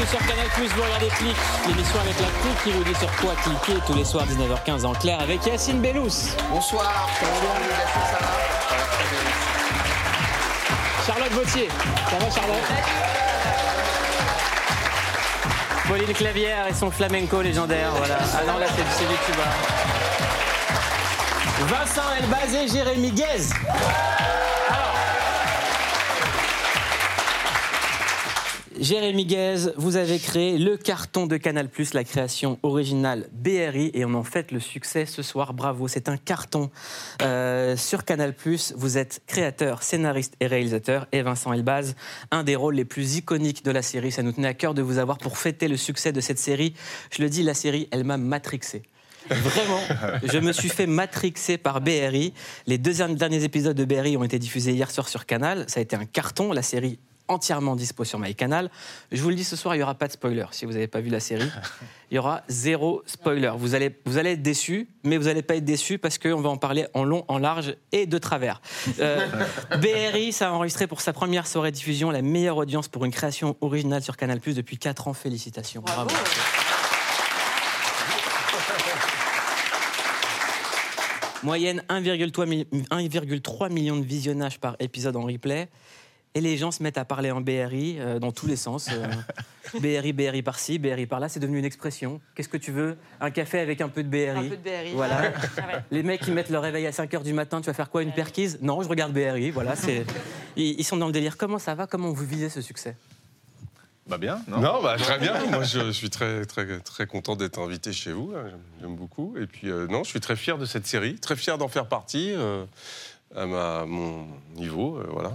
bienvenue sur Canal+. Vous regardez Click, l'émission avec la clique qui vous dit sur quoi cliquer tous les soirs 19h15 en clair avec Yacine Bellous. Bonsoir. Bonsoir, ça va Charlotte Vautier. Ça va Charlotte? Pauline Clavière et son flamenco légendaire. Voilà. Ah non, là c'est c'est du tuba. Vincent Elbaz et Jérémy Guez. Jérémy Guez, vous avez créé le carton de Canal+, la création originale BRI, et on en fait le succès ce soir. Bravo, c'est un carton Euh, sur Canal+. Vous êtes créateur, scénariste et réalisateur, et Vincent Elbaz, un des rôles les plus iconiques de la série. Ça nous tenait à cœur de vous avoir pour fêter le succès de cette série. Je le dis, la série, elle m'a matrixé. Vraiment, je me suis fait matrixer par BRI. Les deux derniers épisodes de BRI ont été diffusés hier soir sur Canal. Ça a été un carton. La série entièrement dispo sur MyCanal. Je vous le dis ce soir, il n'y aura pas de spoiler. Si vous n'avez pas vu la série, il y aura zéro spoiler. Vous allez, vous allez être déçus, mais vous n'allez pas être déçus parce qu'on va en parler en long, en large et de travers. Euh, BRI, ça a enregistré pour sa première soirée diffusion la meilleure audience pour une création originale sur Canal+, depuis 4 ans. Félicitations. Bravo. Moyenne 1,3 mi- 1,3 million de visionnages par épisode en replay. Et les gens se mettent à parler en BRI euh, dans tous les sens. euh, BRI, BRI par-ci, BRI par-là, c'est devenu une expression. Qu'est-ce que tu veux? Un café avec un peu de BRI. Un peu de BRI. Voilà. Ah ouais. Les mecs qui mettent leur réveil à 5h du matin, tu vas faire quoi Une perquise? Non, je regarde BRI. Voilà, c'est... Ils, ils sont dans le délire. Comment ça va? Comment vous visez ce succès? Bah bien, non? Non, bah, très bien. Moi, je, je suis très, très, très content d'être invité chez vous. hein, J'aime j'aime beaucoup. Et puis, euh, non, je suis très fier de cette série, très fier d'en faire partie euh, à ma, mon niveau. euh, voilà.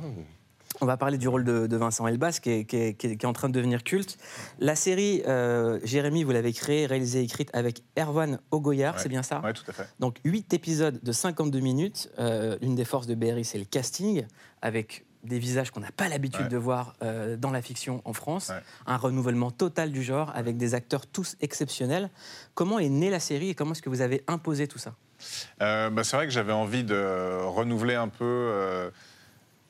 On va parler du rôle de, de Vincent Elbaz, qui est, qui, est, qui est- qui est en train de devenir culte. La série, euh, Jérémy, vous l'avez créée, réalisée et écrite avec Erwan Ogoyar, Ouais. c'est bien ça? Ouais, tout à fait. Donc 8 épisodes de 52 minutes. Euh, L'une des forces de BRI, c'est le casting, avec des visages qu'on n'a pas l'habitude Ouais. de voir euh, dans la fiction en France. Ouais. Un renouvellement total du genre, avec des acteurs tous exceptionnels. Comment est née la série et comment est-ce que vous avez imposé tout ça? Bah, c'est vrai que j'avais envie de renouveler un peu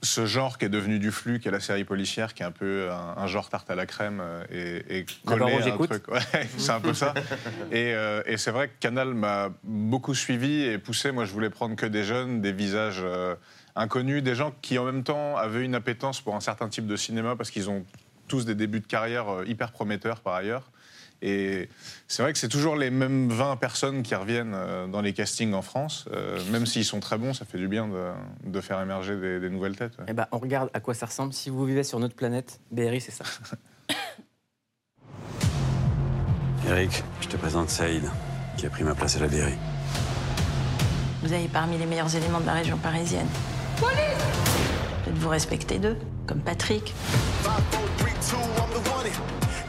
ce genre qui est devenu du flux, qui est la série policière, qui est un peu un, un genre tarte à la crème euh, et, et D'abord, coller un j'écoute. truc. Ouais, c'est un peu ça. Et, euh, et c'est vrai que Canal m'a beaucoup suivi et poussé. Moi, je voulais prendre que des jeunes, des visages euh, inconnus, des gens qui en même temps avaient une appétence pour un certain type de cinéma parce qu'ils ont tous des débuts de carrière hyper prometteurs par ailleurs. Et c'est vrai que c'est toujours les mêmes 20 personnes qui reviennent euh, dans les castings en France. Euh, même s'ils sont très bons, ça fait du bien de, de faire émerger des, des nouvelles têtes. ouais. Eh ben, on regarde à quoi ça ressemble. Si vous vivez sur notre planète, BRI, c'est ça. Eric, je te présente Saïd, qui a pris ma place à la BRI. Vous avez parmi les meilleurs éléments de la région parisienne. Peut-être vous respectez d'eux, comme Patrick.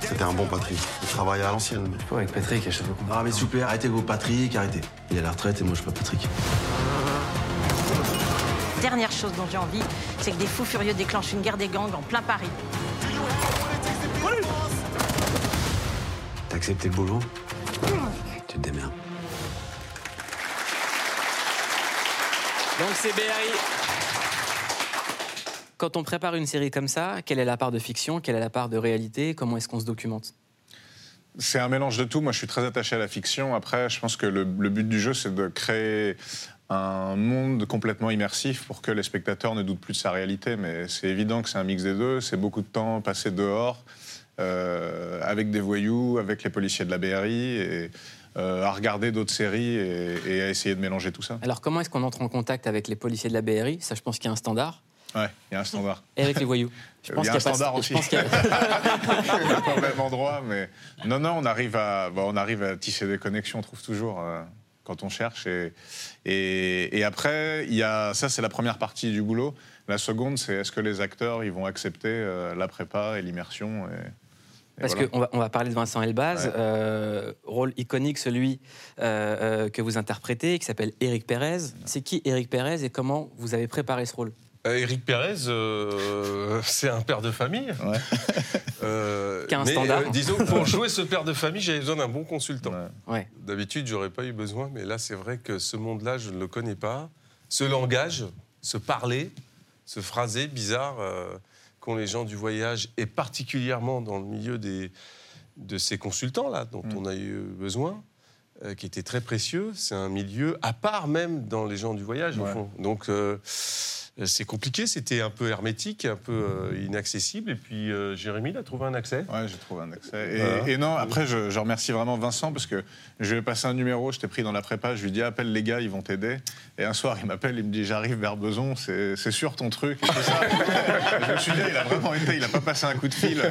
C'était un bon Patrick. Il travaillait à l'ancienne. Pas avec Patrick, je sais pas Ah mais s'il vous plaît, arrêtez vos Patrick, arrêtez. Il est à la retraite et moi je suis pas Patrick. Dernière chose dont j'ai envie, c'est que des fous furieux déclenchent une guerre des gangs en plein Paris. T'as accepté le boulot? Tu te démerdes. Donc c'est BRI. Quand on prépare une série comme ça, quelle est la part de fiction, quelle est la part de réalité, comment est-ce qu'on se documente? C'est un mélange de tout. Moi, je suis très attaché à la fiction. Après, je pense que le, le but du jeu, c'est de créer un monde complètement immersif pour que les spectateurs ne doutent plus de sa réalité. Mais c'est évident que c'est un mix des deux. C'est beaucoup de temps passé dehors, euh, avec des voyous, avec les policiers de la BRI, et euh, à regarder d'autres séries et, et à essayer de mélanger tout ça. Alors comment est-ce qu'on entre en contact avec les policiers de la BRI Ça, je pense qu'il y a un standard. Ouais, il y a un standard. Et avec les voyous Je Il y a un standard je aussi. pense qu'il y a- pas au même endroit, mais non, non, on arrive à, bon, on arrive à tisser des connexions, on trouve toujours euh, quand on cherche. Et, et, et après, il y a, ça, c'est la première partie du boulot. La seconde, c'est est-ce que les acteurs, ils vont accepter euh, la prépa et l'immersion et- et Parce voilà. qu'on va, on va parler de Vincent Elbaz, Ouais. euh, rôle iconique, celui euh, euh, que vous interprétez, qui s'appelle Éric Pérez. C'est qui Éric Pérez et comment vous avez préparé ce rôle? Éric Pérez, euh, c'est un père de famille. Ouais. Euh, Qui a un mais, standard. euh, disons que pour jouer ce père de famille, j'avais besoin d'un bon consultant. Ouais. Ouais. D'habitude, j'aurais pas eu besoin, mais là, c'est vrai que ce monde-là, je ne le connais pas. Ce langage, ce parler, ce phrasé bizarre euh, qu'ont les gens du voyage, et particulièrement dans le milieu des, de ces consultants-là, dont Mm. on a eu besoin, euh, qui était très précieux. C'est un milieu à part même dans les gens du voyage, au fond. Donc, euh, c'est compliqué, c'était un peu hermétique, un peu euh, inaccessible. Et puis, euh, Jérémy, il a trouvé un accès? Ouais, j'ai trouvé un accès. Et, Voilà. et non, après, je, je remercie vraiment Vincent parce que je lui ai passé un numéro, je t'ai pris dans la prépa, je lui ai dit appelle les gars, ils vont t'aider. Et un soir, il m'appelle, il me dit j'arrive vers Beson, c'est sûr ton truc. Et tout ça. Et je me suis dit, il a vraiment été, il a pas passé un coup de fil.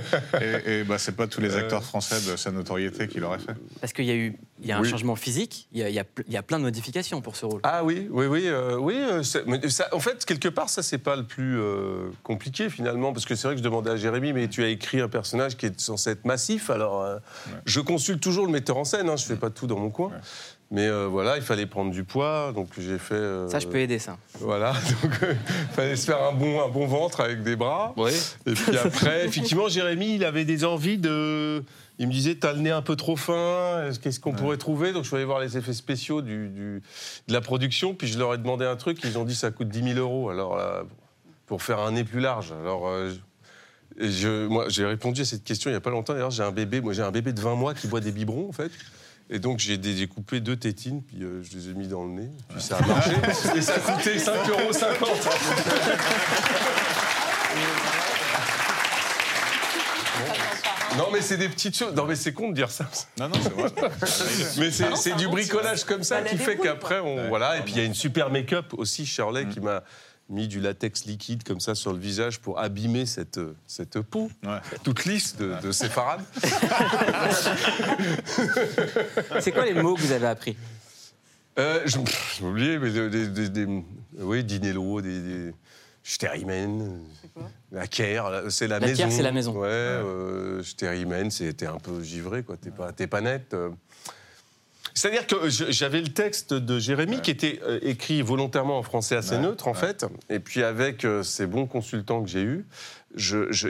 Et, et bah, c'est pas tous les acteurs français de sa notoriété qui l'auraient fait. Parce qu'il y a eu il y a un Oui. changement physique, il y a, il y a ple- il y a plein de modifications pour ce rôle. Ah oui, oui, oui, euh, oui. euh, ça- en fait, quelque part, ça c'est pas le plus euh, compliqué finalement, parce que c'est vrai que je demandais à Jérémy, mais tu as écrit un personnage qui est censé être massif. Alors, euh, je consulte toujours le metteur en scène. Hein, je fais pas tout dans mon coin. Ouais. Mais euh, voilà, il fallait prendre du poids, donc j'ai fait. euh, Ça, je peux aider ça. Voilà, donc il fallait se faire un bon, un bon ventre avec des bras. Oui. Et puis après, effectivement, Jérémy, il avait des envies de. Il me disait, t'as le nez un peu trop fin, est-ce- qu'est-ce qu'on pourrait trouver? Donc je suis allé voir les effets spéciaux du, du- de la production, puis je leur ai demandé un truc, ils ont dit ça coûte 10 000 euros. Alors, là, pour faire un nez plus large. Alors. euh, je- et je, moi, j'ai répondu à cette question il n'y a pas longtemps. D'ailleurs, j'ai un bébé, moi j'ai un bébé de 20 mois qui boit des biberons en fait. Et donc j'ai dé- j'ai coupé deux tétines, puis euh, je les ai mis dans le nez, puis ça a marché. et ça a coûté 5,50 euros. Non, mais c'est des petites choses. Non, mais c'est con de dire ça. Non, non, c'est vrai. Mais c'est c'est du bricolage comme ça qui fait qu'après, on. Voilà. Et puis il y a une super make-up aussi, Shirley, qui m'a mis du latex liquide comme ça sur le visage pour abîmer cette, cette peau Ouais. toute lisse de, de séfarade. C'est quoi les mots que vous avez appris? Euh, J'ai oublié, mais des, des- des- des- oui, Dinello, des, des Sterimen, la Caire, la- c'est la, La maison. Caire, c'est la maison. Ouais, euh, Sterimen, c'était un peu givré, quoi. T'es pas, t'es pas net. C'est-à-dire que j'avais le texte de Jérémy qui était euh, écrit volontairement en français assez Ouais, neutre, en ouais. fait. Et puis avec euh, ces bons consultants que j'ai eus, je- je-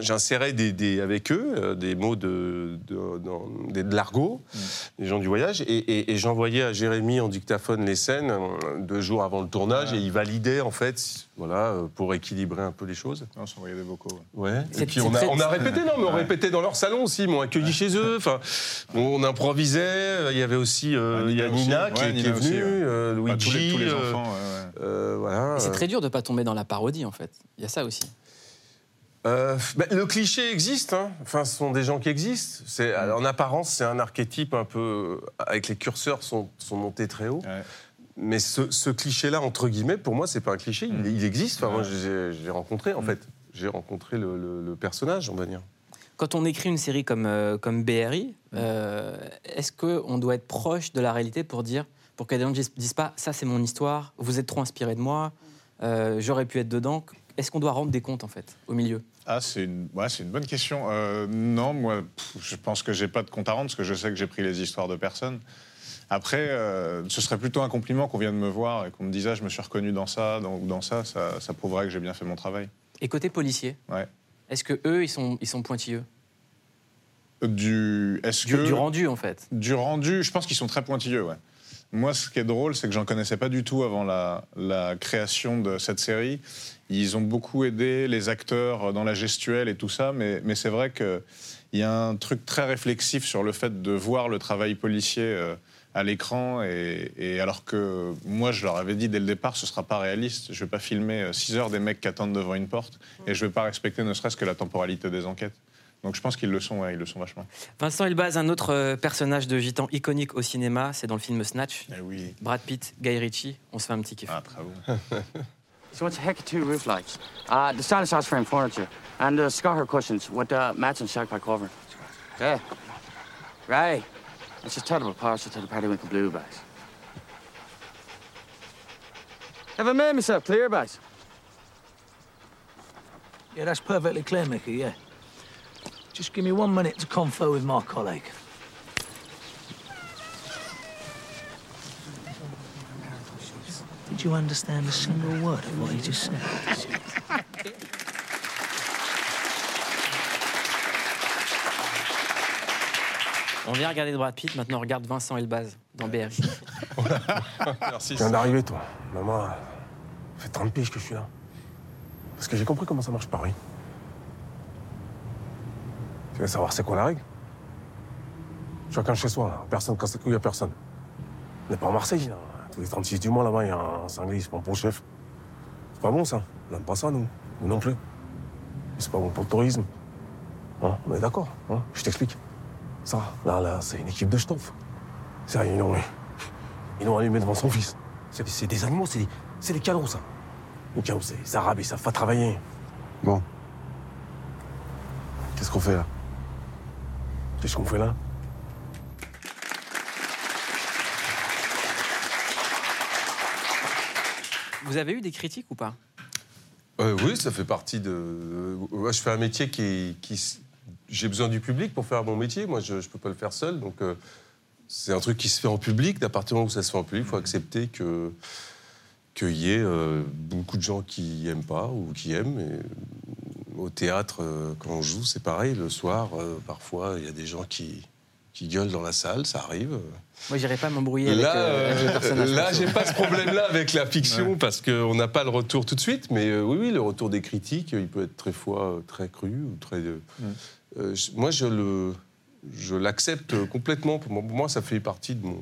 j'insérais des, des- avec eux euh, des mots de, de, dans- des- de l'argot, Mm. des gens du voyage, et, et- et j'envoyais à Jérémy en dictaphone les scènes euh, deux jours avant le tournage, Ouais. et il validait en fait, voilà, euh, pour équilibrer un peu les choses. On s'envoyait des vocaux. ouais. Ouais. C'est- Et puis on a, très- on a répété, non, mais on Ouais. répétait dans leur salon aussi, ils m'ont accueilli chez eux. Enfin, on improvisait. Il y avait aussi euh, Ouais, il y a Nina aussi. Qui, Ouais, qui Nina est aussi, venue, ouais. euh, Luigi. tous, les, tous les euh, enfants, ouais, ouais. euh, voilà. C'est euh. très dur de pas tomber dans la parodie en fait. Il y a ça aussi. Euh, bah, le cliché existe, hein. enfin, ce sont des gens qui existent. C'est, alors, en apparence, c'est un archétype un peu. euh, avec les curseurs sont, sont montés très haut. Ouais. Mais ce, ce cliché-là, entre guillemets, pour moi, c'est pas un cliché, il, il existe. Enfin, moi, Ouais. j'ai, j'ai rencontré, en Mm. fait. J'ai rencontré le, le- le personnage, on va dire. Quand on écrit une série comme, euh, comme BRI, euh, est-ce qu'on doit être proche de la réalité pour dire, pour que les gens ne disent, disent pas ça c'est mon histoire, vous êtes trop inspiré de moi, euh, j'aurais pu être dedans Est-ce qu'on doit rendre des comptes en fait au milieu? Ah, c'est une, ouais, une bonne question. Euh, non, moi, pff, je pense que j'ai pas de compte à rendre parce que je sais que j'ai pris les histoires de personnes. Après, euh, ce serait plutôt un compliment qu'on vienne me voir et qu'on me dise ah, je me suis reconnu dans ça, dans, dans ça, ça, ça prouverait que j'ai bien fait mon travail. Et côté policier, Ouais. est-ce que eux ils sont, ils sont pointilleux? Du, est-ce que du rendu en fait Du rendu, je pense qu'ils sont très pointilleux, ouais. Moi, ce qui est drôle, c'est que j'en connaissais pas du tout avant la, la création de cette série. Ils ont beaucoup aidé les acteurs dans la gestuelle et tout ça, mais, mais c'est vrai qu'il y a un truc très réflexif sur le fait de voir le travail policier euh, à l'écran. Et, et alors que moi, je leur avais dit dès le départ, ce sera pas réaliste. Je vais pas filmer 6 heures des mecs qui attendent devant une porte et je vais pas respecter ne serait-ce que la temporalité des enquêtes. Donc je pense qu'ils le sont, ouais, ils le sont vachement. Vincent Elbaz, un autre euh, personnage de gitan iconique au cinéma, c'est dans le film Snatch. Eh oui. Brad Pitt, Guy Ritchie, on se fait un petit kiff. Ah, très bon. So what's heck two roof lights? Uh, the stylish house frame furniture and the Scar cushions with uh, mats and shark pack cover. Yeah. Right. It's a terrible parcel to the Partywinkle Blue bags. Have I made myself clear, bags? Yeah, that's perfectly clear, Mickey, yeah. Just give me one minute to confer with my colleague. Did you understand a single word of what he just said? On vient regarder Brad Pitt, maintenant on regarde Vincent Elbaz dans BRI. Merci. Tu viens d'arriver, toi. Maman, ça fait 30 piges que je suis là. Parce que j'ai compris comment ça marche Paris. Tu veux savoir c'est quoi la règle? Chacun chez soi, là. personne casse les couilles à personne. On n'est pas à Marseille, là. Tous les 36 du mois là-bas, il y a un cinglé, c'est pas pour le chef. C'est pas bon ça. On n'aime pas ça, nous. Nous non plus. C'est pas bon pour le tourisme. Hein, on est d'accord, hein Je t'explique. Ça, là, là, c'est une équipe de schtroumpfs. Ça, ils l'ont, ils l'ont allumé devant son fils. C'est, des animaux, c'est des, c'est des canons, ça. Les canons, c'est les Arabes, ils savent pas travailler. Bon. Qu'est-ce qu'on fait là? Qu'est-ce qu'on fait là? Vous avez eu des critiques ou pas? Euh, oui, ça fait partie de. euh, Moi, je fais un métier qui. J'ai besoin du public pour faire mon métier. Moi, je ne peux pas le faire seul. Donc, euh, c'est un truc qui se fait en public. À partir du moment où ça se fait en public, il faut accepter que qu'il y ait euh, beaucoup de gens qui n'aiment pas ou qui aiment. Et, euh, au théâtre, euh, quand on joue, c'est pareil. Le soir, euh, parfois, il y a des gens qui, qui gueulent dans la salle. Ça arrive. Moi, j'irais pas m'embrouiller avec, Là, euh, avec euh, personnage. là, j'ai pas ce problème-là avec la fiction parce qu'on n'a pas le retour tout de suite. Mais euh, oui, oui, le retour des critiques, il peut être très fois euh, très cru ou très. euh, euh, moi, je le, je l'accepte complètement. Pour moi, ça fait partie de mon.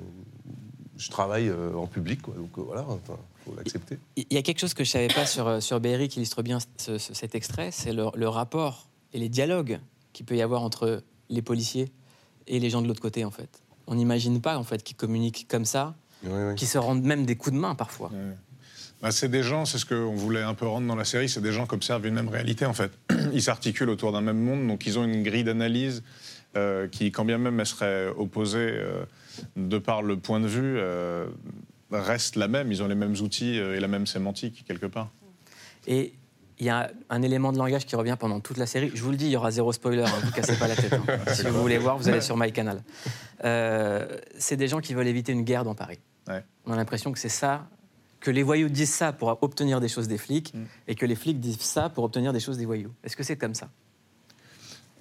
Je travaille euh, en public, quoi, donc euh, voilà, enfin, faut l'accepter. Il y a quelque chose que je savais pas sur, euh, sur Berry qui illustre bien ce- ce- cet extrait, c'est le, le rapport et les dialogues qu'il peut y avoir entre les policiers et les gens de l'autre côté, en fait. On n'imagine pas, en fait, qu'ils communiquent comme ça, qu'ils se rendent même des coups de main, parfois. Bah, c'est des gens, c'est ce qu'on voulait un peu rendre dans la série, c'est des gens qui observent une même réalité en fait. Ils s'articulent autour d'un même monde, donc ils ont une grille d'analyse euh, qui, quand bien même elle serait opposée euh, de par le point de vue, euh, reste la même. Ils ont les mêmes outils et la même sémantique quelque part. Et il y a un élément de langage qui revient pendant toute la série. Je vous le dis, il y aura zéro spoiler, hein, vous cassez pas la tête. hein. Si vous voulez voir, vous allez sur MyCanal. Euh, c'est des gens qui veulent éviter une guerre dans Paris. Ouais. On a l'impression que c'est ça, que les voyous disent ça pour obtenir des choses des flics, Mm. et que les flics disent ça pour obtenir des choses des voyous. Est-ce que c'est comme ça?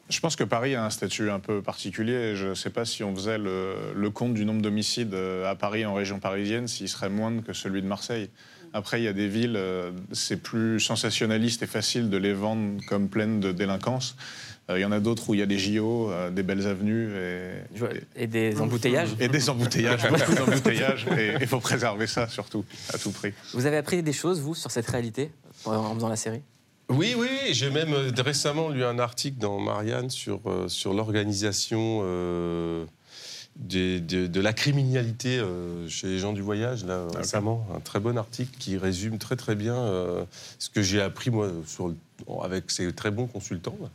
Je pense que Paris a un statut un peu particulier. Je ne sais pas si on faisait le, le compte du nombre d'homicides euh, à Paris, en région parisienne, s'il serait moindre que celui de Marseille. Après, il y a des villes, euh, c'est plus sensationnaliste et facile de les vendre comme pleines de délinquance. Euh, Il y en a d'autres où il y a des JO, euh, des belles avenues et, et des embouteillages. Et des embouteillages, beaucoup d'embouteillages. Et il faut préserver ça surtout, à tout prix. Vous avez appris des choses, vous, sur cette réalité, en faisant la série? Oui, oui, j'ai même récemment lu un article dans Marianne sur, sur l'organisation euh, des- de, de la criminalité euh, chez les gens du voyage, là, récemment. Un très bon article qui résume très très bien euh, ce que j'ai appris, moi, sur, le- avec ces très bons consultants. là.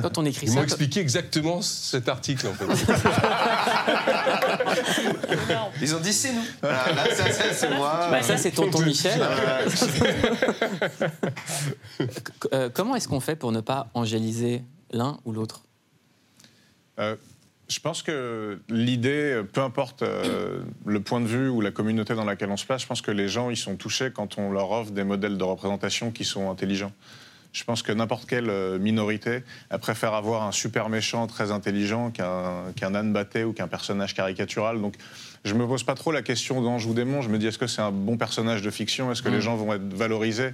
Quand on écrit Ils ça, m'ont quand- expliqué exactement cet article, en fait. Ils ont dit c'est nous. Voilà, là, ça, ça, c'est moi. Bah, ça, c'est tonton Michel. Euh, comment est-ce qu'on fait pour ne pas angéliser l'un ou l'autre? Euh, je pense que l'idée, peu importe euh, le point de vue ou la communauté dans laquelle on se place, je pense que les gens ils sont touchés quand on leur offre des modèles de représentation qui sont intelligents. Je pense que n'importe quelle euh, minorité elle préfère avoir un super méchant très intelligent qu'un âne batté ou qu'un personnage caricatural. Donc je me pose pas trop la question d'ange ou démon. Je me dis est-ce que c'est un bon personnage de fiction? Est-ce que Mm. les gens vont être valorisés?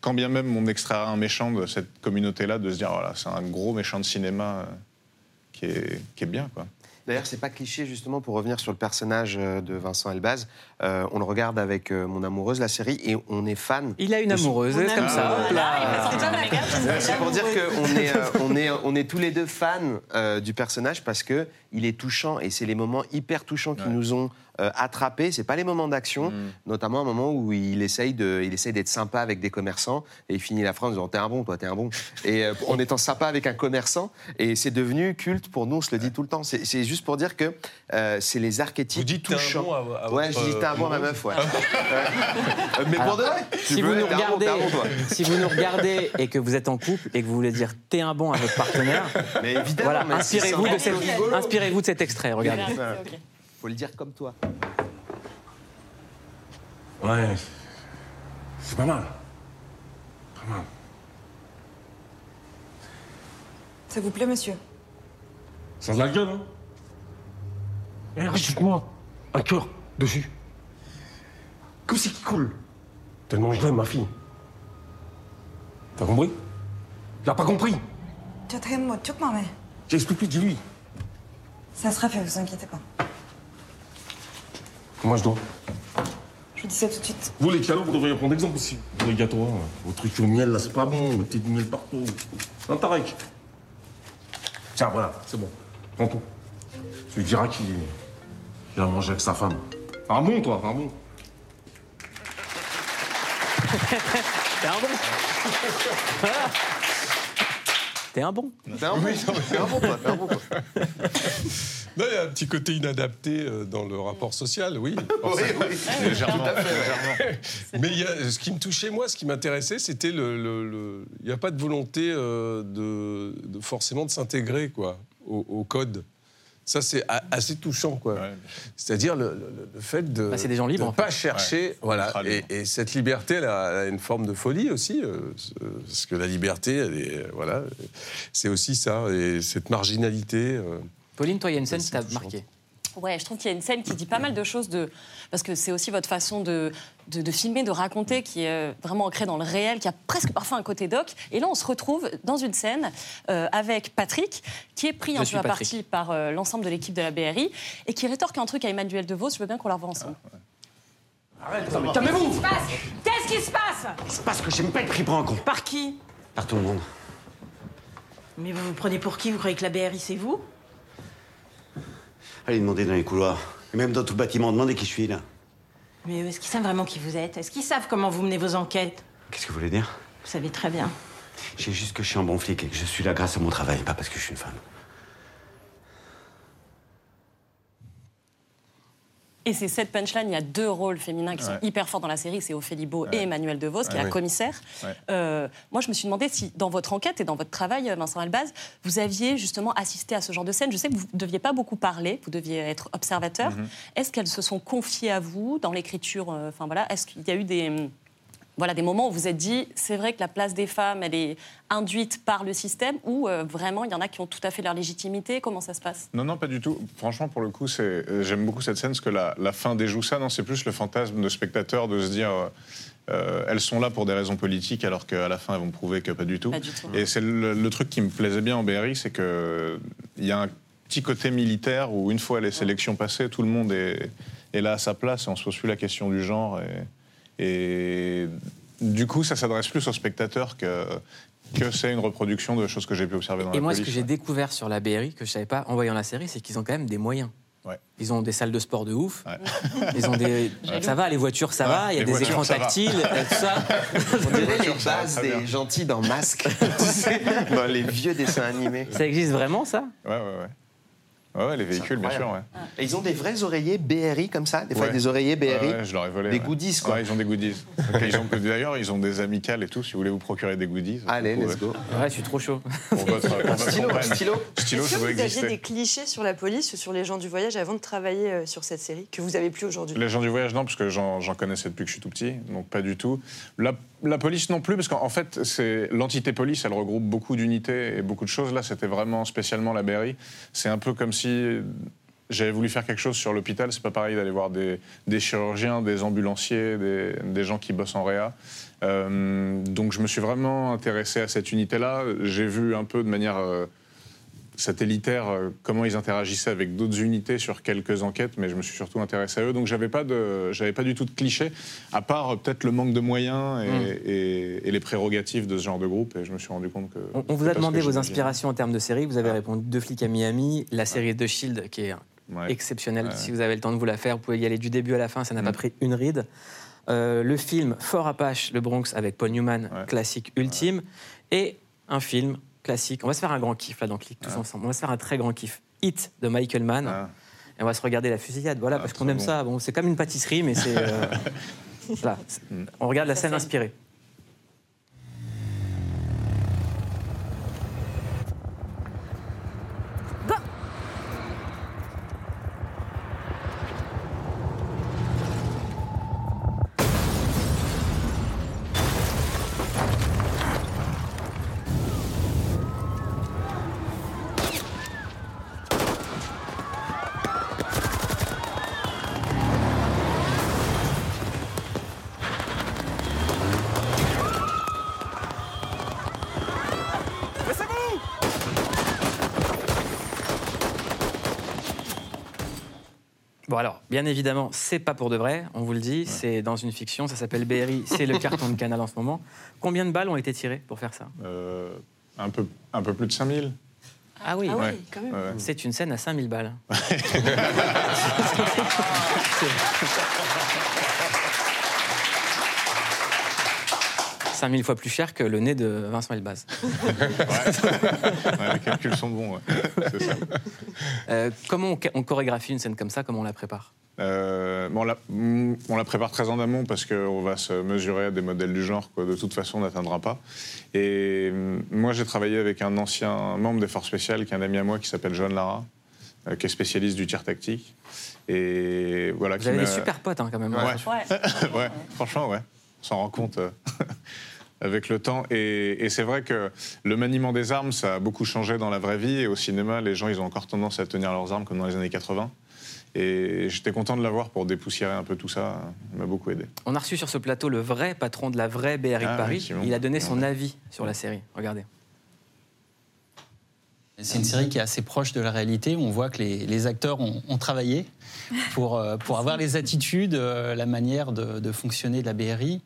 Quand bien même on extrairait un méchant de cette communauté-là, de se dire voilà, c'est un gros méchant de cinéma euh, qui, est, bien. quoi. D'ailleurs, c'est pas cliché, justement, pour revenir sur le personnage euh, de Vincent Elbaz. Euh, on le regarde avec euh, mon amoureuse, la série, et on est fan. Il a une son- amoureuse, comme ça. hop là. C'est pour dire qu'on est, euh, on est, on est tous les deux fans euh, du personnage parce que il est touchant et c'est les moments hyper touchants qui nous ont euh, attrapés. C'est pas les moments d'action, notamment un moment où il essaye de, il essaye d'être sympa avec des commerçants et il finit la phrase en disant t'es un bon, toi t'es un bon. Et euh, en étant sympa avec un commerçant et c'est devenu culte pour nous. On se le dit tout le temps. C'est juste pour dire que euh, c'est les archétypes Vous dites touchants. bon à- à ouais, votre, je dis ma euh, meuf, ouais. Euh, mais Alors, pour de vrai. Si vous, nous regardez, toi. si vous nous regardez et que vous êtes en couple et que vous voulez dire t'es un bon à votre partenaire, Mais évidemment, voilà, mais inspirez-vous de, cet- Rigolo. inspirez-vous de cet extrait. Regardez. Voilà. Faut le dire comme toi. Ouais, c'est pas mal. Pas mal. Ça vous plaît, monsieur? Ça a de la gueule, hein? Eh, rajoute-moi un cœur dessus. Qu'est-ce qui coule T'es dangereux, ma fille. T'as compris T'as pas compris J'explique plus, dis-lui. Ça sera fait, vous inquiétez pas. Comment je dois Je vous dis ça tout de suite. Vous, les calots, vous devriez prendre exemple aussi. Les gâteaux, hein. vos trucs au miel, là, c'est pas bon. Mettez du miel partout. Un Tarek. Tiens, voilà, c'est bon. Prends tout. Tu lui diras qu'il a mangé avec sa femme. Un bon, toi, un bon. T'es un bon. Voilà. T'es un bon. T'es un bon, t'es un bon, toi, t'es un bon, toi. Non, il y a un petit côté inadapté euh, dans le rapport social, oui. Oui. Légèrement, légèrement. Mais il y a- ce qui me touchait, moi, ce qui m'intéressait, c'était le. le- le- Il n'y a pas de volonté euh, de, de forcément de s'intégrer, quoi, au, au code. Ça, c'est assez touchant, quoi. C'est-à-dire le, le- le fait de Bah, en fait. pas chercher, Ouais, voilà. Et, cette liberté, elle a, elle a une forme de folie aussi, euh, parce que la liberté, elle est, euh, voilà, c'est aussi ça, et cette marginalité. euh, Pauline, toi, il y a une scène qui c'est t'a touchant. marqué. Ouais, je trouve qu'il y a une scène qui dit pas mal de choses de parce que c'est aussi votre façon de, de, de filmer, de raconter, qui est euh, vraiment ancrée dans le réel, qui a presque parfois un côté doc. Et là, on se retrouve dans une scène euh, avec Patrick, qui est pris Je un peu à partie par euh, l'ensemble de l'équipe de la BRI et qui rétorque un truc à Emmanuel DeVos. Je veux bien qu'on la revoie ensemble. Calmez-vous Qu'est-ce qui se passe? Il se passe que j'aime pas être pris pour un con. Par qui? Par tout le monde. Mais vous vous prenez pour qui? Vous croyez que la BRI c'est vous? Allez demander dans les couloirs. Et même dans tout le bâtiment, demandez qui je suis, là. Mais est-ce qu'ils savent vraiment qui vous êtes? Est-ce qu'ils savent comment vous menez vos enquêtes? Qu'est-ce que vous voulez dire? Vous savez très bien. J'ai juste que je suis un bon flic et que je suis là grâce à mon travail, pas parce que je suis une femme. Et c'est cette punchline, il y a deux rôles féminins qui sont Ouais. hyper forts dans la série, c'est Ophélie Beau et Emmanuel DeVos, qui est Ouais. la commissaire. Ouais. Euh, moi, je me suis demandé si, dans votre enquête et dans votre travail, euh, Vincent Albaz, vous aviez justement assisté à ce genre de scène. Je sais que vous ne deviez pas beaucoup parler, vous deviez être observateur. Mhm. Est-ce qu'elles se sont confiées à vous dans l'écriture euh, Enfin voilà, est-ce qu'il y a eu des... Voilà, des moments où vous vous êtes dit, c'est vrai que la place des femmes, elle est induite par le système, ou euh, vraiment, il y en a qui ont tout à fait leur légitimité? Comment ça se passe? Non, non, pas du tout. Franchement, pour le coup, c'est, euh, j'aime beaucoup cette scène parce que la, la fin déjoue ça. Non, c'est plus le fantasme de spectateur de se dire. euh, elles sont là pour des raisons politiques alors qu'à la fin elles vont prouver que pas du tout. Pas du tout. Et c'est le, le truc qui me plaisait bien en BRI, c'est que il y a un petit côté militaire où une fois les sélections passées, tout le monde est, est là à sa place et on se pose plus la question du genre. Et, et du coup, ça s'adresse plus aux spectateurs que que c'est une reproduction de choses que j'ai pu observer dans Et la moi, ce que j'ai découvert sur la BRI, que je savais pas en voyant la série, c'est qu'ils ont quand même des moyens. Ouais. Ils ont des salles de sport de ouf. Ouais. Ils ont des. Ça va, les voitures, ça va. Il y a les des voitures, écrans tactiles, euh, tout ça. On dirait les bases bien. des gentils dans Masque, tu sais, dans les vieux dessins animés. Ça existe vraiment, ça? Ouais, ouais, ouais. Ouais, ouais, les véhicules, bien sûr, ouais. Et ils ont des vrais oreillers BRI comme ça Des fois, Ouais. des oreillers BRI Ouais, ouais, je leur ai volé. Des ouais. goodies, quoi. Ouais, ils ont des goodies. Ils ont- D'ailleurs, ils ont des amicales et tout, si vous voulez vous procurer des goodies. Allez, let's go. Ouais, je suis trop chaud. Pour votre, pour votre Stylo, compagne. stylo. Stylo, ça vous aviez des clichés sur la police ou sur les gens du voyage avant de travailler euh, sur cette série que vous avez plus aujourd'hui? Les gens du voyage, non, parce que j'en connaissais depuis que je suis tout petit, donc pas du tout. La, la police non plus, parce qu'en en fait, l'entité police, elle regroupe beaucoup d'unités et beaucoup de choses. Là, c'était vraiment spécialement la BRI. C'est un peu comme si j'avais voulu faire quelque chose sur l'hôpital. C'est pas pareil d'aller voir des, des chirurgiens, des ambulanciers, des, des gens qui bossent en réa. Euh, donc je me suis vraiment intéressé à cette unité-là. J'ai vu un peu de manière euh, satellitaire euh, comment ils interagissaient avec d'autres unités sur quelques enquêtes, mais je me suis surtout intéressé à eux. Donc j'avais pas de, j'avais pas du tout de clichés, à part euh, peut-être le manque de moyens et, Mm. et- et les prérogatives de ce genre de groupe. Et je me suis rendu compte que. On, on vous a demandé vos inspirations en termes de série. Vous avez répondu Deux flics à Miami, la série de Shield, qui est Ouais. exceptionnelle. Ouais. Si vous avez le temps de vous la faire, vous pouvez y aller du début à la fin, ça n'a pas pris une ride. Euh, le film Fort Apache, le Bronx, avec Paul Newman, Ouais. classique ultime. Et un film classique. On va se faire un grand kiff là dans Click tous ensemble. On va se faire un très grand kiff. Hit de Michael Mann. Ah. Et on va se regarder la fusillade. Voilà, Ah, parce qu'on aime bon. ça. Bon, c'est comme une pâtisserie, mais c'est. euh, voilà. C'est- On regarde la scène inspirée. Bon alors, bien évidemment, c'est pas pour de vrai, on vous le dit, c'est dans une fiction, ça s'appelle BRI, c'est le carton de canal en ce moment. Combien de balles ont été tirées pour faire ça Euh, un, peu, un peu plus de 5000. Ah oui, Ah oui, Ouais. quand même. Ouais. c'est une scène à 5000 balles. « 5000 fois plus cher que le nez de Vincent Elbaz. Ouais, les calculs sont bons. ouais. C'est ça. Euh, comment on, on chorégraphie une scène comme ça Comment on la prépare? Euh, bon, on, la, on la prépare très en amont parce qu'on va se mesurer à des modèles du genre que de toute façon on n'atteindra pas. Et mm, moi j'ai travaillé avec un ancien membre des forces spéciales qui est un ami à moi qui s'appelle John Lara, euh, qui est spécialiste du tir tactique. Et voilà, Vous qui avez des super potes hein, quand même. Ouais. ouais, franchement, ouais. On s'en rend compte euh, avec le temps. Et, et c'est vrai que le maniement des armes, ça a beaucoup changé dans la vraie vie. Et au cinéma, les gens, ils ont encore tendance à tenir leurs armes comme dans les années 80. Et j'étais content de l'avoir pour dépoussiérer un peu tout ça. Il m'a beaucoup aidé. On a reçu sur ce plateau le vrai patron de la vraie BRI de Ah, Paris. Il a donné son avis sur la série. Regardez. C'est une série qui est assez proche de la réalité. On voit que les, les acteurs ont, ont travaillé pour, euh, pour avoir les attitudes, euh, la manière de, de fonctionner de la BRI.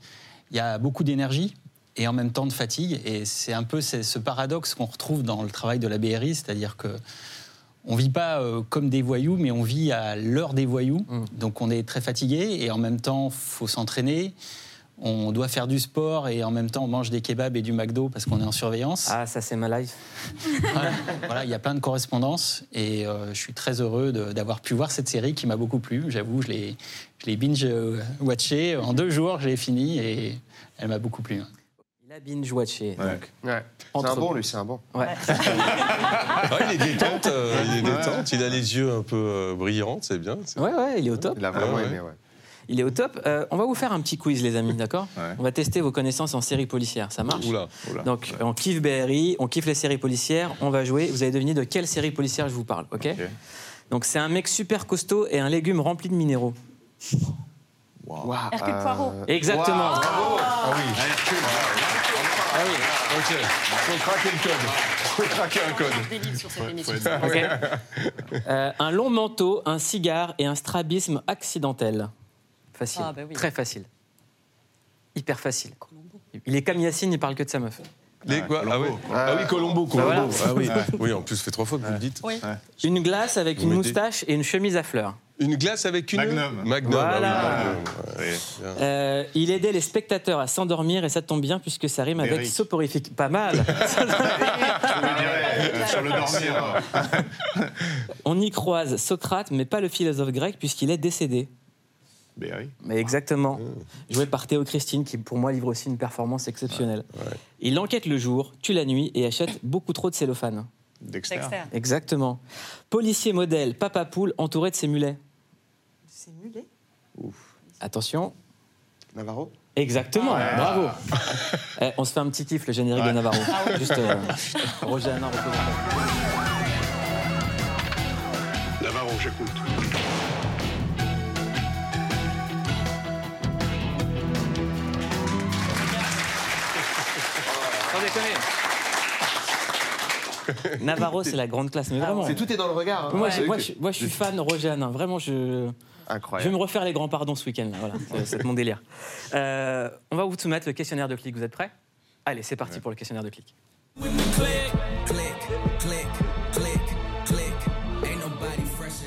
Il y a beaucoup d'énergie et en même temps de fatigue. Et c'est un peu ce paradoxe qu'on retrouve dans le travail de la BRI, c'est-à-dire que on vit pas euh, comme des voyous, mais on vit à l'heure des voyous. Donc on est très fatigué et en même temps, faut s'entraîner. On doit faire du sport et en même temps, on mange des kebabs et du McDo parce qu'on est en surveillance. Ah, ça, c'est ma life. Voilà, Voilà, il y a plein de correspondances et euh, je suis très heureux d'avoir pu voir cette série qui m'a beaucoup plu. J'avoue, je l'ai je l'ai binge-watché en deux jours, je l'ai fini et elle m'a beaucoup plu. Il a binge-watché. donc. Ouais. C'est un bon, lui, c'est un bon. Ouais. Ah, il est détente, euh, il est détente, il a les yeux un peu euh, brillants, c'est bien. c'est- Ouais, ouais, il est au top. Il a vraiment Ouais, ouais. aimé, ouais. Il est au top. Euh, on va vous faire un petit quiz, les amis, d'accord? On va tester vos connaissances en séries policières. Ça marche? Oula. Donc, on kiffe BRI, on kiffe les séries policières. On va jouer. Vous allez deviner de quelle série policière je vous parle, ok, Donc, c'est un mec super costaud et un légume rempli de minéraux. Hercule Poirot. Exactement. Bravo. Ah oui. Ah oui. Ok. Faut craquer le code. Faut craquer un code. Des livres sur cette émission. Ok. Euh, un long manteau, un cigare et un strabisme accidentel. Facile. Ah, bah oui. Très facile. Hyper facile. Il est comme Yacine, il parle que de sa meuf. Les quoi? Ah, oui. ah oui, Colombo, Bah Colombo. voilà. Ah oui. oui, en plus, ça fait trois fois que vous le dites. Oui. Une glace avec Vous une mettez- moustache et une chemise à fleurs. Une glace avec une. Magnum. Magnum. Voilà. ah oui, Magnum, ouais. Bien. Euh, il aidait les spectateurs à s'endormir et ça tombe bien puisque ça rime avec soporifique. Pas mal. Sur le dormir. On y croise Socrate, mais pas le philosophe grec puisqu'il est décédé. BRI. Mais exactement. Joué par Théo Christine, qui pour moi livre aussi une performance exceptionnelle. Il enquête le jour, tue la nuit et achète beaucoup trop de cellophane. Dexter. Dexter. Exactement. Policier modèle, papa poule, entouré de ses mulets. C'est mulé. Attention. Navarro Exactement, bravo. Eh, on se fait un petit kiff, le générique de Navarro. Juste euh, Roger Hanin. Navarro, j'écoute. Sans déconner. Navarro, c'est la grande classe, mais vraiment. C'est tout est dans le regard. hein. Moi, je, Ouais. moi, je, moi, je suis fan Roger Hanin. Vraiment, je, je vais me refaire les grands pardons ce week-end. là, Voilà, c'est- c'est mon délire. Euh, on va vous soumettre le questionnaire de clic. Vous êtes prêts? Allez, c'est parti pour le questionnaire de clic.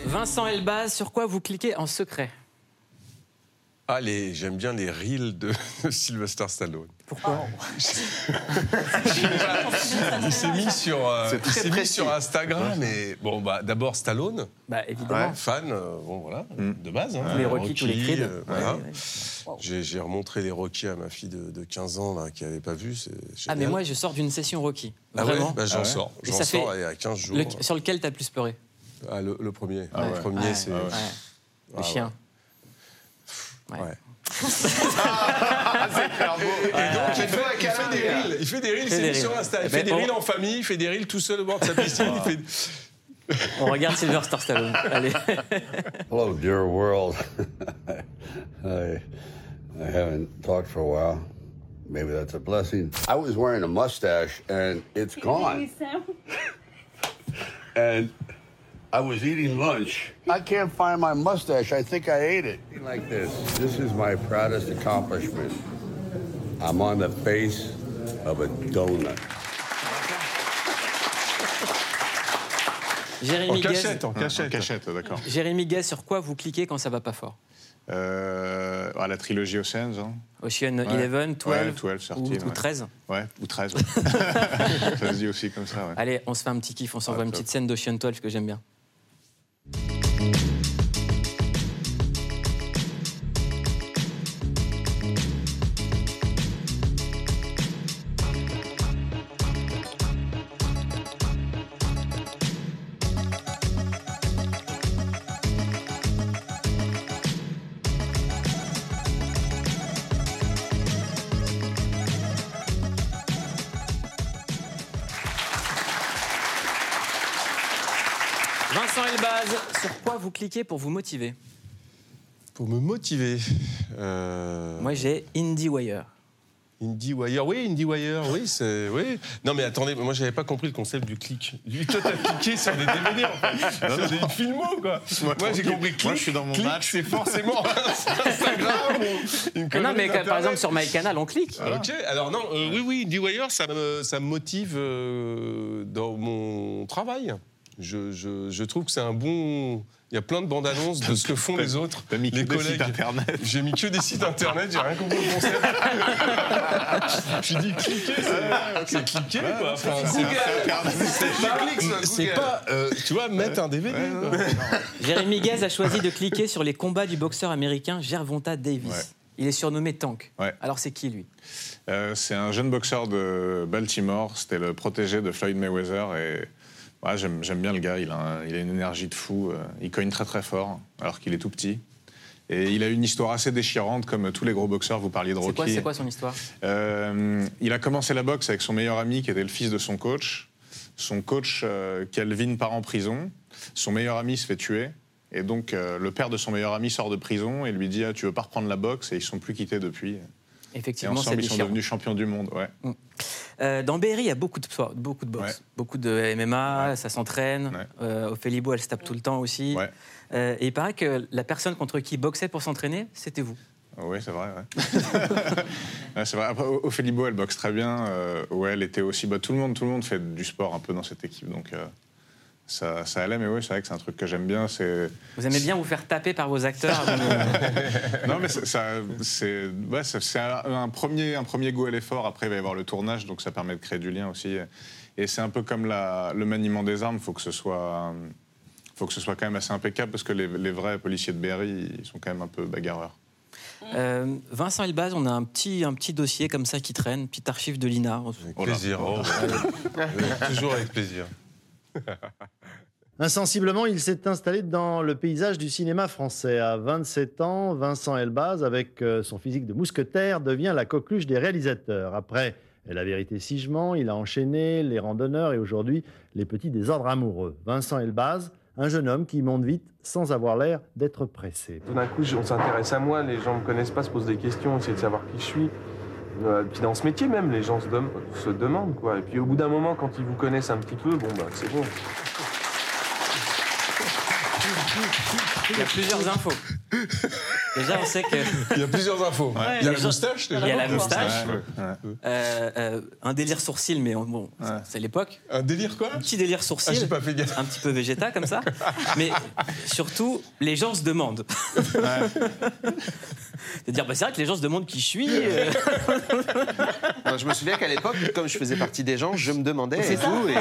Vincent Elbaz, sur quoi vous cliquez en secret? Ah, les- j'aime bien les reels de Sylvester Stallone. Pourquoi Il s'est mis sur, euh, C'est il très s'est mis précis. sur Instagram et bon bah d'abord Stallone, Bah évidemment. fan, euh, bon voilà, de base. hein. Tous les Rocky, tous les Creed. euh, voilà. Ouais, ouais. J'ai j'ai remontré les Rocky à ma fille de, de 15 ans là, qui n'avait pas vu. c'est Ah génial. mais moi je sors d'une session Rocky. Ah ouais? Vraiment. Bah, J'en Ah ouais. sors, Et j'en ça sors fait il y a 15 jours. Le- sur lequel t'as le plus pleuré? Ah, le, le premier, Ah le ouais. premier Ouais, c'est... ouais. Ah Le chien. Ouais. Ouais. Ah. Et donc, il fait, il fait des reels, il fait des reels, Il fait c'est sur. Insta. Il Eh fait ben, des reels en famille, il fait des reels tout seul au bord de sa piscine. il fait... On regarde Sylvester Stallone. Allez. Hello, dear world. I, I haven't talked for a while. Maybe that's a blessing. I was wearing a mustache and it's gone. And I was eating lunch. I can't find my mustache. I think I ate it. Like this. This is my proudest accomplishment. I'm on the face of a donut. Jérémy En Guez, cachette, en cachette. En cachette, d'accord. Jérémy Guez, sur quoi vous cliquez quand ça va pas fort Euh, ah, la trilogie Oceans. Hein. Ocean Ouais. 11, 12, Ouais, 12, 13, ou, ou ouais. 13 Ouais, ou 13. ouais. ça se dit aussi comme ça. Ouais. Allez, on se fait un petit kiff, on s'envoie Ouais, une top. petite scène d'Ocean 12 que j'aime bien. Vincent Elbaz, sur quoi vous cliquez pour vous motiver Pour me motiver. euh, Moi j'ai IndieWire. IndieWire, oui, IndieWire, oui, c'est. Oui. Non, mais attendez, moi, j'avais pas compris le concept du clic. Du- Toi, t'as cliqué sur des DVD, en fait. Non, Sur des films, quoi. Moi, j'ai compris clic. Moi, je suis dans mon clic, match. C'est forcément Instagram ou une non, mais quand- par exemple sur MyCanal, on clique. Ok, alors non, euh, oui, oui, IndieWire, ça me, ça me motive euh, dans mon travail. Je, je, je trouve que c'est un bon. Il y a plein de bandes annonces de ce que font les autres. T'as mis que les des collègues. sites internet. J'ai mis que des sites internet, j'ai rien compris au concept. J'ai dit cliquer, c'est c'est cliquer quoi. Enfin, c'est c'est pas, c'est pas euh, tu vois, mettre un DVD. Jérémy Guez a choisi de cliquer sur les combats du boxeur américain Gervonta Davis. Ouais. Il est surnommé Tank. Ouais. Alors c'est qui lui? Euh, c'est un jeune boxeur de Baltimore. C'était le protégé de Floyd Mayweather. Et ouais, j'aime bien le gars. Il a, un- il a une énergie de fou. euh, Il cogne très très fort, alors qu'il est tout petit. Et il a une histoire assez déchirante, comme tous les gros boxeurs. Vous parliez de Rocky. c'est quoi son histoire? Euh, il a commencé la boxe avec son meilleur ami qui était le fils de son coach. Son coach, euh, Kelvin, part en prison. Son meilleur ami se fait tuer. Et donc, euh, le père de son meilleur ami sort de prison et lui dit ah, Tu veux pas reprendre la boxe? Et ils sont plus quittés depuis. Effectivement, ensemble, ils sont devenus champions du monde. Ouais. Euh, dans Berry, il y a beaucoup de beaucoup de boxe, Ouais. beaucoup de MMA, ça s'entraîne. Euh, Ophélie Beau, elle se tape tout le temps aussi. Ouais. Euh, et il paraît que la personne contre qui il boxait pour s'entraîner, c'était vous. Oui, c'est vrai. Ouais. Ouais, c'est vrai. Après, Ophélie Beau, elle boxe très bien. Euh, ouais, elle était aussi. Bah, tout, le monde, tout le monde fait du sport un peu dans cette équipe. Donc, ça, ça allait. Mais oui, c'est vrai que c'est un truc que j'aime bien. C'est. Vous aimez bien vous faire taper par vos acteurs avant de- non, mais ça- c'est ouais, ça- c'est un, premier, un premier goût à l'effort. Après, il va y avoir le tournage, donc ça permet de créer du lien aussi. Et c'est un peu comme la- le maniement des armes. Il faut que ce soit. faut que ce soit quand même assez impeccable parce que les, les vrais policiers de Berry, ils sont quand même un peu bagarreurs. Euh, Vincent Elbaz, on a un petit, un petit dossier comme ça qui traîne, petite archive de l'INA. Avec plaisir. oh, ouais. Toujours avec plaisir. Insensiblement, il s'est installé dans le paysage du cinéma français. À 27 ans, Vincent Elbaz, avec euh, son physique de mousquetaire, devient la coqueluche des réalisateurs. Après La vérité si je mens, il a enchaîné Les randonneurs et aujourd'hui Les petits désordres amoureux. Vincent Elbaz, un jeune homme qui monte vite sans avoir l'air d'être pressé. Tout d'un coup, on s'intéresse à moi, les gens ne me connaissent pas, se posent des questions, essaient de savoir qui je suis. Euh, puis dans ce métier même, les gens se, dem- se demandent quoi. Et puis au bout d'un moment, quand ils vous connaissent un petit peu, bon bah c'est bon. Il y a plusieurs infos. Déjà, on sait que. Il y a plusieurs infos. Ouais. Il y a la moustache, Il déjà. y a la moustache. Ouais, ouais. Euh, euh, un délire sourcil, mais bon, c'est l'époque. Un délire quoi? Un petit délire sourcil. Ah, j'ai pas fait gaffe. Un petit peu végéta comme ça. mais surtout, les gens se demandent. C'est-à-dire, bah, c'est vrai que les gens se demandent qui je suis. euh. Non, je me souviens qu'à l'époque, comme je faisais partie des gens, je me demandais C'est et tout. Et, euh,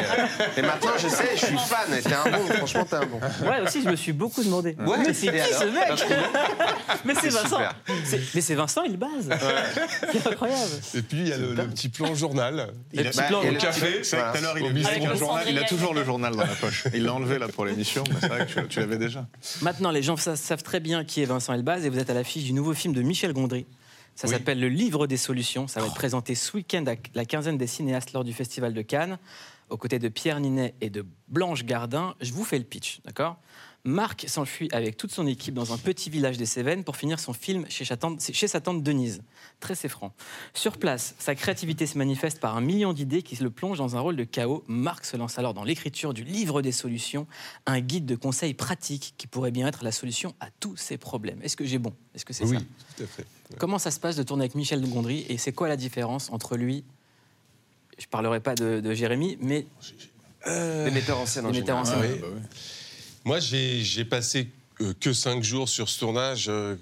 et maintenant, je sais, je suis fan. Et T'es un bon, franchement, t'es un bon. Ouais, aussi, je me suis beaucoup demandé. Ouais, mais c'est et qui alors ce Bah, mec. Mais c'est C'est Vincent. super. C'est- Mais c'est Vincent, il base. C'est incroyable. Et puis il y a le, le petit plan journal. Le Il a- petit plan au café. C'est vrai que tout à l'heure, il, Au est- bistrot. avec le Avec le journal, il a cendrier. toujours le journal dans la poche. Il l'a enlevé là pour l'émission, mais c'est vrai que tu, tu l'avais déjà. Maintenant, les gens sa- savent très bien qui est Vincent Elbaz et vous êtes à l'affiche du nouveau film de Michel Gondry. Ça Oui. s'appelle Le Livre des Solutions. Ça va être présenté ce week-end à la quinzaine des cinéastes lors du Festival de Cannes, aux côtés de Pierre Ninet et de Blanche Gardin. Je vous fais le pitch, d'accord? Marc s'enfuit avec toute son équipe dans un petit village des Cévennes pour finir son film chez sa tante, chez sa tante Denise. Très c'est franc. Sur place, sa créativité se manifeste par un million d'idées qui le plongent dans un rôle de chaos. Marc se lance alors dans l'écriture du livre des solutions, un guide de conseils pratiques qui pourrait bien être la solution à tous ces problèmes. Est-ce que j'ai bon? Est-ce que c'est Oui, ça? tout à fait. Comment ça se passe de tourner avec Michel Gondry et c'est quoi la différence entre lui? Je parlerai pas de, de Jérémy, mais Des metteurs en scène en metteurs en général. scène. Oui. Moi, j'ai passé euh, que cinq jours sur ce tournage euh,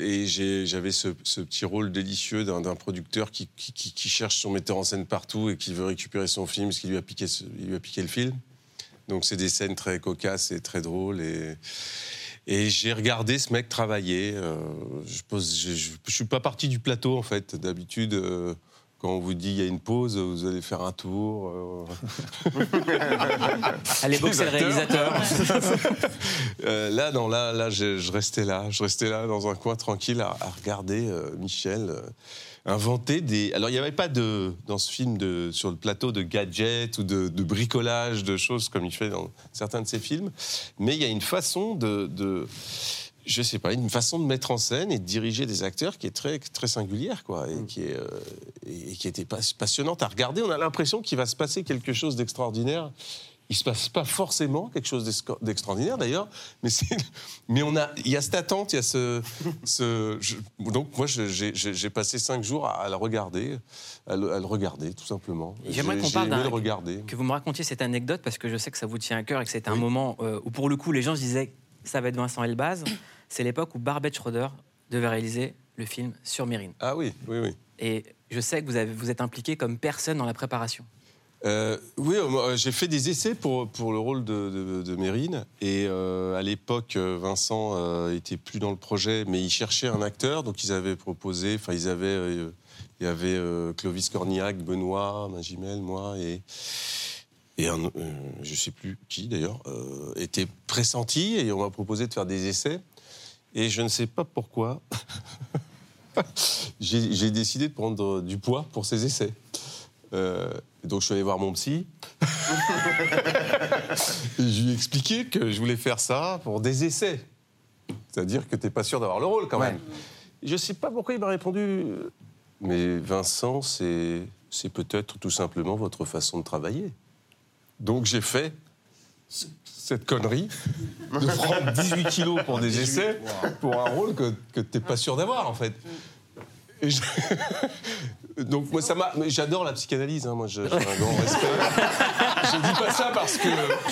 et j'avais ce, petit rôle délicieux d'un producteur qui, cherche son metteur en scène partout et qui veut récupérer son film parce qu'il lui, a piqué ce- il lui a piqué le film. Donc, c'est des scènes très cocasses et très drôles. Et, j'ai regardé ce mec travailler. euh, je je suis pas parti du plateau, en fait. D'habitude. Quand on vous dit il y a une pause, vous allez faire un tour. euh. L'époque, c'est le réalisateur. Euh, là, non, là, là, je, je restais là, je restais là dans un coin tranquille à, à regarder euh, Michel euh, inventer des. Alors, il n'y avait pas de dans ce film de sur le plateau de gadgets ou de, de bricolage, de choses comme il fait dans certains de ses films, mais il y a une façon de, de je sais pas, une façon de mettre en scène et de diriger des acteurs qui est très, très singulière, quoi, et qui, est, euh, et qui était pas- passionnante à regarder. On a l'impression qu'il va se passer quelque chose d'extraordinaire. Il se passe pas forcément quelque chose d'extra- d'extraordinaire d'ailleurs, mais, mais on a, il y a cette attente, il y a ce, ce- je- donc moi j'ai passé cinq jours à, à le regarder, à le, à le regarder tout simplement. J'aimerais J'ai- qu'on parle aimé d'un- le regarder. que vous me racontiez cette anecdote parce que je sais que ça vous tient à cœur et que c'était un moment euh, où pour le coup les gens se disaient ça va être Vincent Elbaz. C'est l'époque où Barbet Schroeder devait réaliser le film sur Mérine. Ah oui, oui, oui. Et je sais que vous, avez, vous êtes impliqué comme personne dans la préparation. Euh, oui, euh, moi, j'ai fait des essais pour, pour le rôle de, de- de Mérine. Et euh, à l'époque, euh, Vincent euh, était plus dans le projet, mais il cherchait un acteur. Donc ils avaient proposé, enfin ils avaient, euh, il y avait euh, Clovis Cornillac, Benoît, Magimel, moi et et un, euh, je sais plus qui d'ailleurs euh, était pressenti et on m'a proposé de faire des essais. Et je ne sais pas pourquoi. j'ai décidé de prendre du poids pour ces essais. Euh, donc je suis allé voir mon psy. Et je lui ai expliqué que je voulais faire ça pour des essais. C'est-à-dire que tu n'es pas sûr d'avoir le rôle quand même. Je ne sais pas pourquoi il m'a répondu. Mais Vincent, c'est peut-être tout simplement votre façon de travailler. Donc j'ai fait cette connerie de prendre 18 kilos pour des essais pour un rôle que, que tu n'es pas sûr d'avoir en fait. Et je- Donc moi ça m'a, mais j'adore la psychanalyse, hein, moi je- j'ai un grand respect. je dis pas ça parce que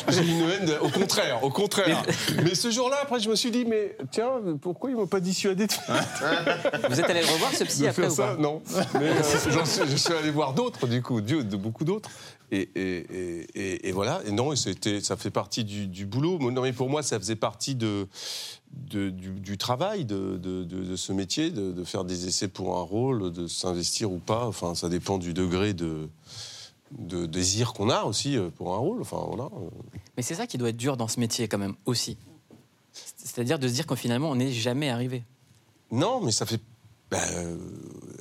j'ai une haine, de- au contraire, au contraire. Mais ce jour-là, après je me suis dit, mais tiens, pourquoi ils m'ont pas dissuadé de Vous êtes allé le revoir ce psy après faire ou ça? pas? Non. Mais euh, j'en suis- je suis allé voir d'autres, du coup, Dieu, de beaucoup d'autres. Et, et- et- et- et voilà. Et non, et c'était, ça fait partie du, du boulot. Non, mais pour moi, ça faisait partie de, de- du, du travail de, de- ce métier, de, faire des essais pour un rôle, de s'investir ou pas. Enfin, ça dépend du degré de, de désir qu'on a aussi euh, pour un rôle. Enfin, voilà. Mais c'est ça qui doit être dur dans ce métier quand même aussi. C'est-à-dire de se dire qu'en finalement on n'est jamais arrivé. Non, mais ça fait. ben, euh,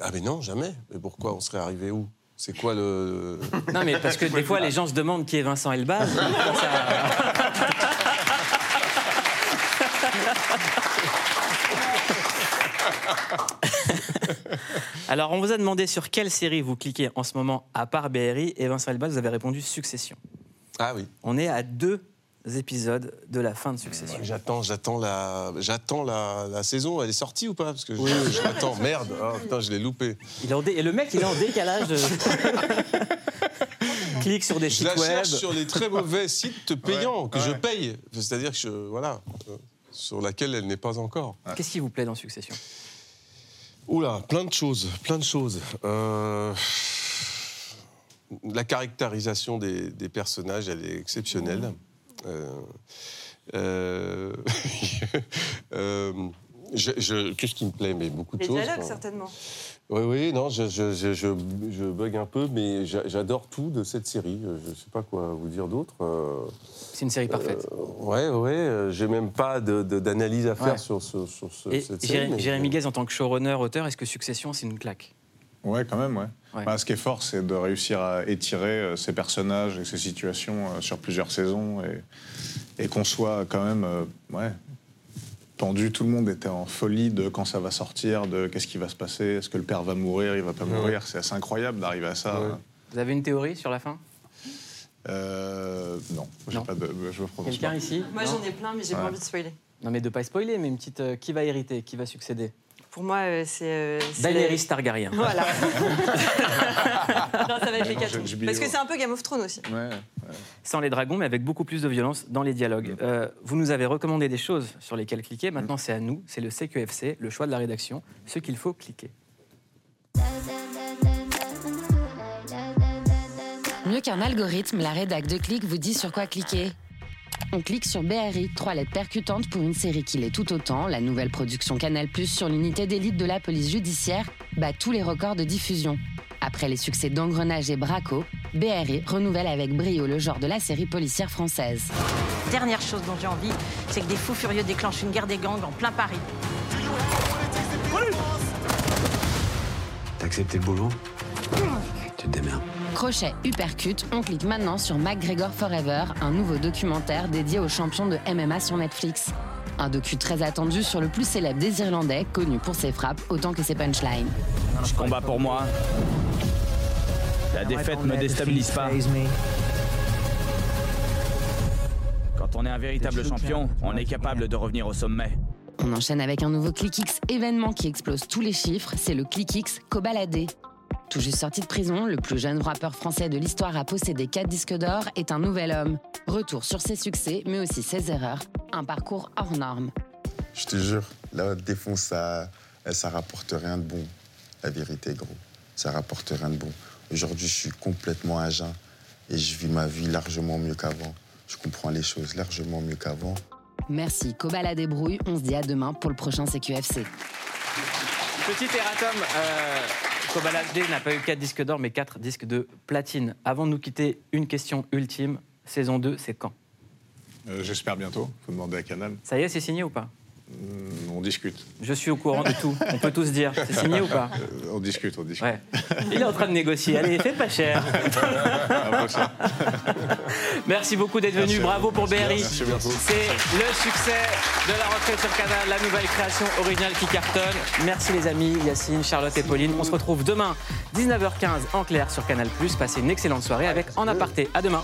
ah, mais non, jamais. Mais pourquoi on serait arrivé où? C'est quoi le. Non mais parce que des fois les gens se demandent qui est Vincent Elbaz. Alors, on vous a demandé sur quelle série vous cliquez en ce moment à part BRI et Vincent Elbaz, vous avez répondu Succession. Ah oui. On est à deux épisodes de la fin de Succession. J'attends, j'attends la, j'attends la, la saison. Elle est sortie ou pas? Parce que Oui, je, je l'attends. Merde. Ah, putain, je l'ai loupé. Il est en dé- Et le mec, il est en décalage de. Clique sur des Je sites la web. cherche sur les très mauvais sites payants que je paye. C'est-à-dire que je, voilà, euh, sur laquelle elle n'est pas encore. Qu'est-ce qui vous plaît dans Succession? Oula, plein de choses, plein de choses. Euh, la caractérisation des, des personnages, elle est exceptionnelle. Euh, euh, euh, je- je- Qu'est-ce qui me plaît? Mais beaucoup de Les choses. dialogues, enfin. certainement. Oui, oui, non, je, je, je, je, je bug un peu, mais j'a- j'adore tout de cette série. Je ne sais pas quoi vous dire d'autre. Euh, C'est une série parfaite. ouais, ouais, euh, j'ai même pas d'analyse à faire Ouais. sur, ce, sur ce- Et cette Jéré- série. mais- Jérémy Guez, en tant que showrunner, auteur, est-ce que Succession, c'est une claque? Ouais, quand même, ouais. Bah, ce qui est fort, c'est de réussir à étirer euh, ces personnages et ces situations euh, sur plusieurs saisons et, et qu'on soit quand même euh, ouais, tendu. Tout le monde était en folie de quand ça va sortir, de qu'est-ce qui va se passer, est-ce que le père va mourir, il va pas Ouais. mourir. C'est assez incroyable d'arriver à ça. Vous avez une théorie sur la fin? Euh, non, j'ai Non. pas de, je me prononce Quelqu'un pas. ici? Moi, j'en ai plein, mais j'ai Ouais. pas envie de spoiler. Non, mais de pas spoiler, mais une petite. euh, qui va hériter Qui va succéder? Pour moi, euh, c'est. euh, c'est Daenerys Targaryen. Voilà. non, ça va être les quatre. Parce que c'est un peu Game of Thrones aussi. Sans les dragons, mais avec beaucoup plus de violence dans les dialogues. Euh, vous nous avez recommandé des choses sur lesquelles cliquer. Maintenant, c'est à nous. C'est le CQFC, le choix de la rédaction, ce qu'il faut cliquer. Mieux qu'un algorithme, la rédac de Click vous dit sur quoi cliquer. On clique sur BRI, trois lettres percutantes pour une série qui l'est tout autant. La nouvelle production Canal Plus sur l'unité d'élite de la police judiciaire bat tous les records de diffusion. Après les succès d'Engrenage et Braco, BRI renouvelle avec brio le genre de la série policière française. Dernière chose dont j'ai envie, c'est que des fous furieux déclenchent une guerre des gangs en plein Paris. T'as accepté le boulot? Tu te démerdes. Crochet Uppercut, on clique maintenant sur McGregor Forever, un nouveau documentaire dédié aux champions de MMA sur Netflix. Un docu très attendu sur le plus célèbre des Irlandais, connu pour ses frappes autant que ses punchlines. Je combats pour moi. La défaite me déstabilise pas. Quand on est un véritable champion, on est capable de revenir au sommet. On enchaîne avec un nouveau ClickX événement qui explose tous les chiffres, c'est le ClickX Cobaladé. Tout juste sorti de prison, le plus jeune rappeur français de l'histoire à posséder 4 disques d'or est un nouvel homme. Retour sur ses succès, mais aussi ses erreurs. Un parcours hors norme. Je te jure, la défense, ça, ça rapporte rien de bon. La vérité, gros. Ça rapporte rien de bon. Aujourd'hui, je suis complètement à jeun et je vis ma vie largement mieux qu'avant. Je comprends les choses largement mieux qu'avant. Merci Cobaladé Brouille, on se dit à demain pour le prochain CQFC. Petit erratum, euh, Kobalade n'a pas eu 4 disques d'or, mais 4 disques de platine. Avant de nous quitter, une question ultime. Saison 2, c'est quand? Euh, J'espère bientôt. Faut demander à Canal. Ça y est, c'est signé ou pas? On discute. Je suis au courant de tout. On peut tous dire. C'est signé ou pas Euh, On discute, on discute. Ouais. Il est en train de négocier. Allez, fais pas cher. Merci beaucoup d'être venu. Bravo pour BRI. C'est le succès de la rentrée sur Canal, la nouvelle création originale qui cartonne. Merci les amis, Yacine, Charlotte et Pauline. On se retrouve demain, 19h15 en clair sur Canal+. Passez une excellente soirée avec En Aparté. À demain.